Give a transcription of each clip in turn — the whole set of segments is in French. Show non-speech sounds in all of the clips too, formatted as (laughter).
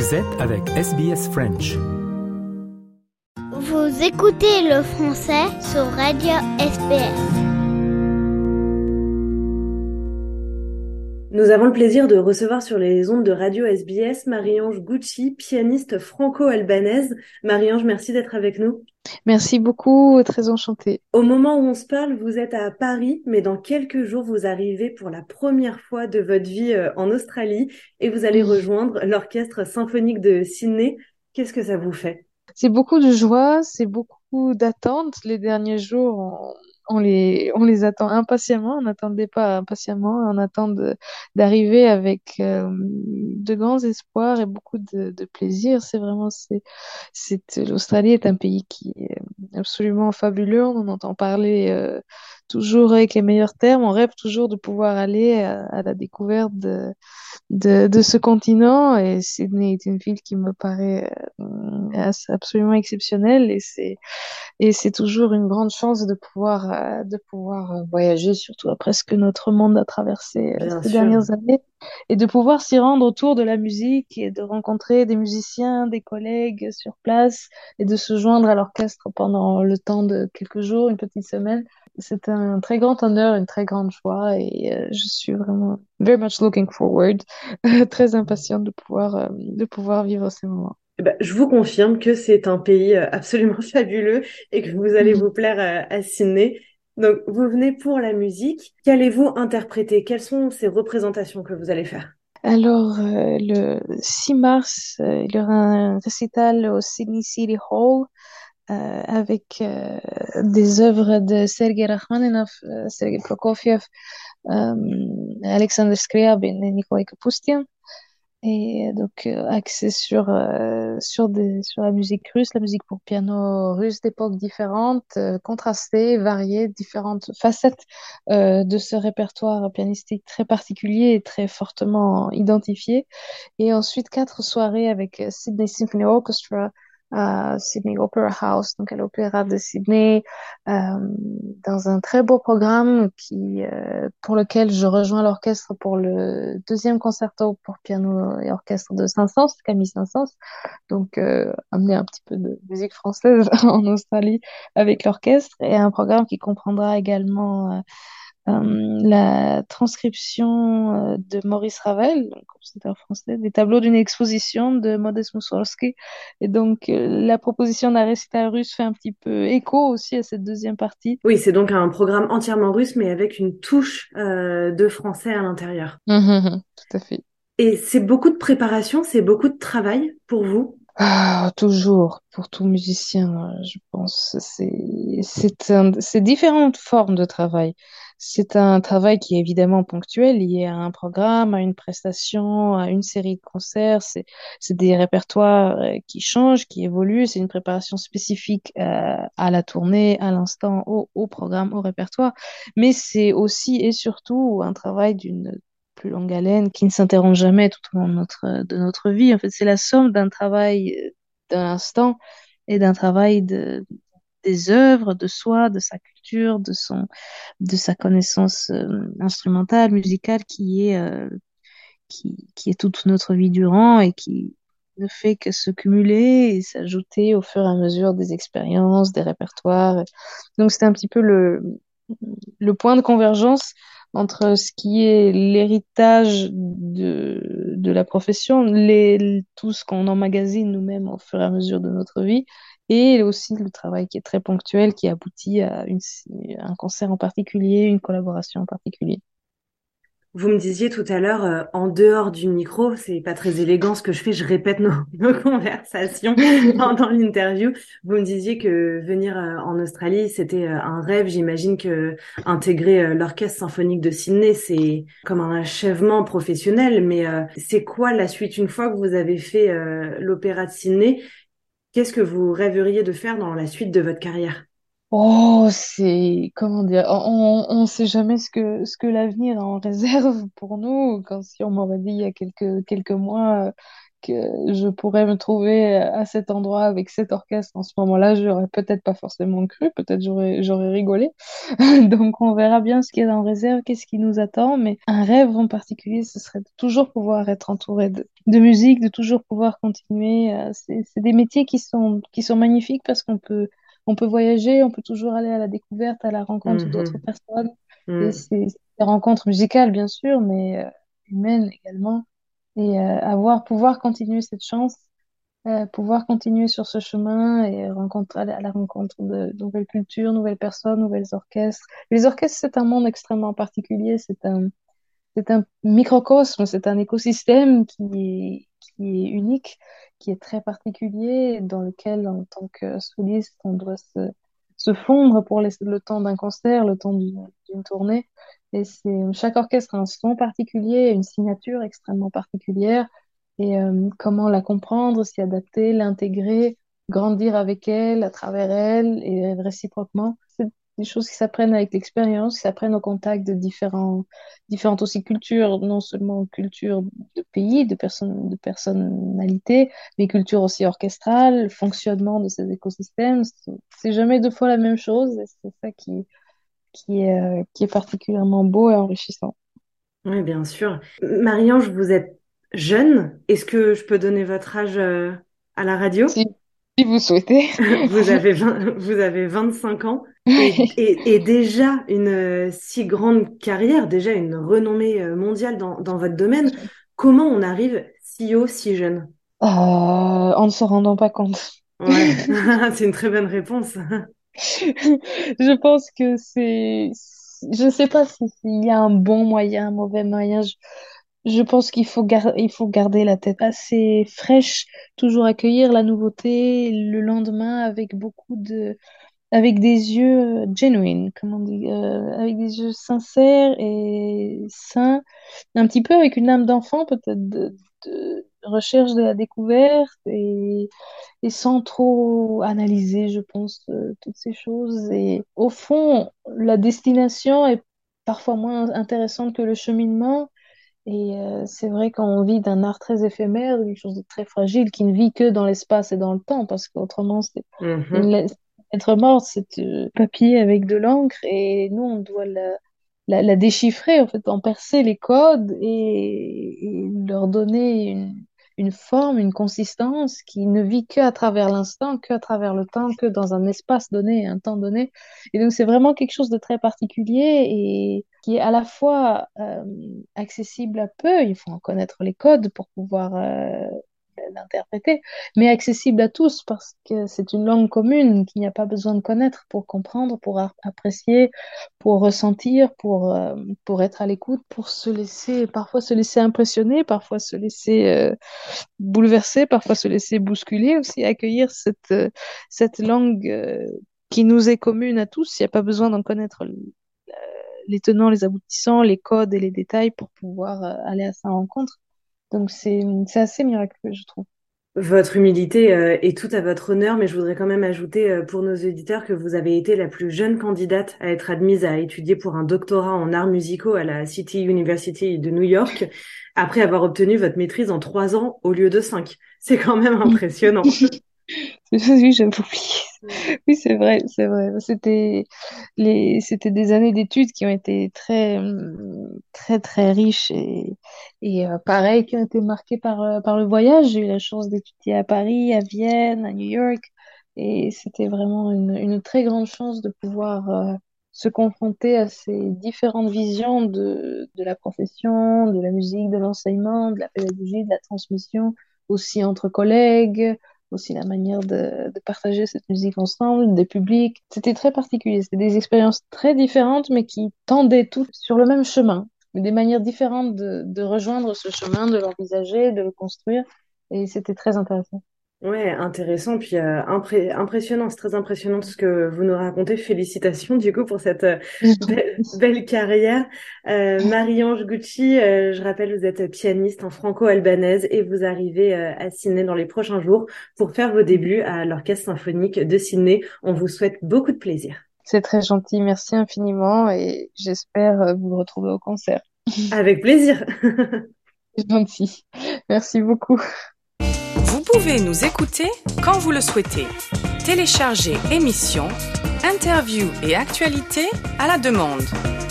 Vous êtes avec SBS French. Vous écoutez le français sur Radio SBS. Nous avons le plaisir de recevoir sur les ondes de Radio SBS Marie-Ange Gucci, pianiste franco-albanaise. Marie-Ange, merci d'être avec nous. Merci beaucoup, très enchantée. Au moment où on se parle, vous êtes à Paris, mais dans quelques jours, vous arrivez pour la première fois de votre vie euh, en Australie et vous allez rejoindre l'Orchestre symphonique de Sydney. Qu'est-ce que ça vous fait? C'est beaucoup de joie, c'est beaucoup d'attente. Les derniers jours, on, on les, on les attend impatiemment, on attend le départ impatiemment, on attend d'arriver avec euh, de grands espoirs et beaucoup de, de plaisir. C'est vraiment, c'est, l'Australie est un pays qui absolument fabuleux, on en entend parler euh, toujours avec les meilleurs termes, on rêve toujours de pouvoir aller à, à la découverte de, de, de, ce continent. Et Sydney est une ville qui me paraît euh, absolument exceptionnelle. Et c'est et c'est toujours une grande chance de pouvoir euh, de pouvoir euh, voyager surtout après ce que notre monde a traversé euh, ces dernières années et de pouvoir s'y rendre autour de la musique et de rencontrer des musiciens, des collègues sur place et de se joindre à l'orchestre pendant le temps de quelques jours, une petite semaine c'est un très grand honneur, une très grande joie et euh, je suis vraiment very much looking forward, (laughs) très impatiente de pouvoir, euh, de pouvoir vivre ces moments. Eh ben, je vous confirme que c'est un pays euh, absolument (laughs) fabuleux et que vous allez vous plaire à Sydney. Donc, vous venez pour la musique. Qu'allez-vous interpréter? Quelles sont ces représentations que vous allez faire? Alors, le 6 mars, il y aura un récital au Sydney City Hall euh, avec euh, des œuvres de Sergei Rachmaninov, euh, Sergei Prokofiev, Alexander Scriabin et Nikolai Kapustin. Et donc axé sur sur des sur la musique russe, la musique pour piano russe d'époques différentes, contrastées, variées, différentes facettes de ce répertoire pianistique très particulier et très fortement identifié. Et ensuite quatre soirées avec Sydney Symphony Orchestra, à Sydney Opera House, donc à l'Opéra de Sydney, euh, dans un très beau programme qui, euh, pour lequel je rejoins l'orchestre pour le deuxième concerto pour piano et orchestre de Saint-Saëns, Camille Saint-Saëns, donc euh, amener un petit peu de musique française (laughs) en Australie avec l'orchestre, et un programme qui comprendra également la transcription euh, de Maurice Ravel, compositeur français, des tableaux d'une exposition de Modest Mussorgsky. Et donc, euh, la proposition d'un récital russe fait un petit peu écho aussi à cette deuxième partie. Oui, c'est donc un programme entièrement russe, mais avec une touche de français à l'intérieur. Mmh, mmh, mmh. tout à fait. Et c'est beaucoup de préparation, c'est beaucoup de travail pour vous? Ah, toujours, pour tout musicien, je pense. C'est, différentes formes de travail. C'est un travail qui est évidemment ponctuel, lié à un programme, à une prestation, à une série de concerts. C'est, des répertoires euh, qui changent, qui évoluent. C'est une préparation spécifique euh, à la tournée, à l'instant, au, au programme, au répertoire. Mais c'est aussi et surtout un travail d'une plus longue haleine qui ne s'interrompt jamais tout au long de notre, de notre vie. En fait, c'est la somme d'un travail euh, d'un instant et d'un travail de, des œuvres, de soi, de sa culture, de son, de sa connaissance euh, instrumentale, musicale, qui est, euh, qui, qui est toute notre vie durant et qui ne fait que se cumuler et s'ajouter au fur et à mesure des expériences, des répertoires. Donc c'est un petit peu le, le point de convergence entre ce qui est l'héritage de, de la profession, les, tout ce qu'on emmagasine nous-mêmes au fur et à mesure de notre vie, et aussi le travail qui est très ponctuel, qui aboutit à une, un concert en particulier, une collaboration en particulier. Vous me disiez tout à l'heure, euh, en dehors du micro, c'est pas très élégant ce que je fais, je répète nos, (laughs) nos conversations (laughs) pendant l'interview. Vous me disiez que venir euh, en Australie, c'était euh, un rêve. J'imagine que intégrer l'orchestre symphonique de Sydney, c'est comme un achèvement professionnel. Mais c'est quoi la suite? Une fois que vous avez fait l'opéra de Sydney Qu'est-ce que vous rêveriez de faire dans la suite de votre carrière? Oh, c'est, comment dire, on, on sait jamais ce que, ce que l'avenir en réserve pour nous. Quand si on m'aurait dit il y a quelques, quelques mois que je pourrais me trouver à cet endroit avec cet orchestre en ce moment-là, j'aurais peut-être pas forcément cru, peut-être j'aurais j'aurais rigolé. (laughs) Donc on verra bien ce qu'il y a dans réserve, qu'est-ce qui nous attend, mais un rêve en particulier, ce serait de toujours pouvoir être entouré de, de musique, de toujours pouvoir continuer. Euh, c'est c'est des métiers qui sont qui sont magnifiques parce qu'on peut on peut voyager, on peut toujours aller à la découverte, à la rencontre d'autres Mhm. personnes. Et Mm. c'est des rencontres musicales, bien sûr, mais euh, humaines également. Et euh, avoir, pouvoir continuer cette chance, euh, pouvoir continuer sur ce chemin et rencontrer, aller à la rencontre de, de nouvelles cultures, nouvelles personnes, nouvelles orchestres. Les orchestres, c'est un monde extrêmement particulier, c'est un, c'est un microcosme, c'est un écosystème qui est, qui est unique, qui est très particulier, dans lequel, en tant que soliste, on doit se, fondre pour le temps d'un concert, le temps d'une d'une tournée. Et c'est, chaque orchestre a un son particulier, une signature extrêmement particulière. Et euh, comment la comprendre, s'y adapter, l'intégrer, grandir avec elle, à travers elle, et réciproquement. Des choses qui s'apprennent avec l'expérience, qui s'apprennent au contact de différents différentes aussi cultures, non seulement culture de pays, de personnes, de personnalités, mais culture aussi orchestrale, le fonctionnement de ces écosystèmes. C'est jamais deux fois la même chose et c'est ça qui, qui est, euh, qui est particulièrement beau et enrichissant. Oui, bien sûr. Marie-Ange, vous êtes jeune. Est-ce que je peux donner votre âge euh, à la radio? Si, si vous souhaitez. (laughs) Vous avez (laughs) 20 vous avez 25 ans et, (laughs) et, et déjà une euh, si grande carrière, déjà une renommée euh, mondiale dans, dans votre domaine. Comment on arrive si haut, si jeune? Euh, en ne se rendant pas compte. Ouais, (laughs) (laughs) c'est une très bonne réponse. Je pense que c'est, je sais pas si s'il y a un bon moyen, un mauvais moyen. Je, je pense qu'il faut gar- il faut garder la tête assez fraîche, toujours accueillir la nouveauté le lendemain avec beaucoup de, avec des yeux genuine, comment on dit, euh, avec des yeux sincères et sains, un petit peu avec une âme d'enfant peut-être de, de recherche de la découverte et et sans trop analyser, je pense, euh, toutes ces choses. Et au fond, la destination est parfois moins intéressante que le cheminement. Et euh, c'est vrai qu'on vit d'un art très éphémère, d'une chose de très fragile qui ne vit que dans l'espace et dans le temps, parce qu'autrement, c'est Mhm. Être morte, c'est euh, papier avec de l'encre, et nous, on doit la, la, déchiffrer, en fait, en percer les codes et, leur donner une, une forme, une consistance qui ne vit que à travers l'instant, que à travers le temps, que dans un espace donné, un temps donné. Et donc, c'est vraiment quelque chose de très particulier et qui est à la fois euh, accessible à peu, il faut en connaître les codes pour pouvoir euh, l'interpréter, mais accessible à tous parce que c'est une langue commune qu'il n'y a pas besoin de connaître pour comprendre, pour apprécier, pour ressentir, pour, euh, pour être à l'écoute, pour se laisser, parfois se laisser impressionner, parfois se laisser euh, bouleverser, parfois se laisser bousculer aussi, accueillir cette, euh, cette langue qui nous est commune à tous. Il n'y a pas besoin d'en connaître les tenants, les aboutissants, les codes et les détails pour pouvoir aller à sa rencontre. Donc c'est assez miraculeux, je trouve. Votre humilité euh, est tout à votre honneur, mais je voudrais quand même ajouter euh, pour nos auditeurs que vous avez été la plus jeune candidate à être admise à étudier pour un doctorat en arts musicaux à la City University de New York, après avoir obtenu votre maîtrise en trois ans au lieu de cinq. C'est quand même (laughs) impressionnant. (laughs) (laughs) Oui, j'avais oublié. Oui, c'est vrai, c'est vrai. C'était les, c'était des années d'études qui ont été très, très, très riches et, et euh, pareil, qui ont été marquées par, euh, par le voyage. J'ai eu la chance d'étudier à Paris, à Vienne, à New York, et c'était vraiment une, une très grande chance de pouvoir euh, se confronter à ces différentes visions de, de la profession, de la musique, de l'enseignement, de la pédagogie, de la transmission, aussi entre collègues aussi la manière de, partager cette musique ensemble, des publics. C'était très particulier. C'était des expériences très différentes, mais qui tendaient toutes sur le même chemin, mais des manières différentes de rejoindre ce chemin, de l'envisager, de le construire. Et c'était très intéressant. Ouais, intéressant, puis euh, impré- impressionnant, c'est très impressionnant ce que vous nous racontez. Félicitations du coup pour cette euh, belle, belle carrière. Euh, Marie-Ange Gucci, je rappelle, vous êtes pianiste en franco-albanaise et vous arrivez à Sydney dans les prochains jours pour faire vos débuts à l'Orchestre symphonique de Sydney. On vous souhaite beaucoup de plaisir. C'est très gentil, merci infiniment et j'espère vous retrouver au concert. Avec plaisir. (laughs) Gentil. Merci beaucoup. Pouvez nous écouter quand vous le souhaitez. Téléchargez émissions, interviews et actualités à la demande.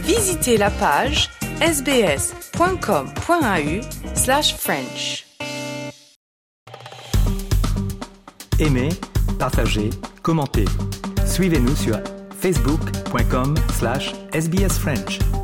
Visitez la page sbs.com.au/french. Aimez, partagez, commentez. Suivez-nous sur facebook.com/sbsfrench.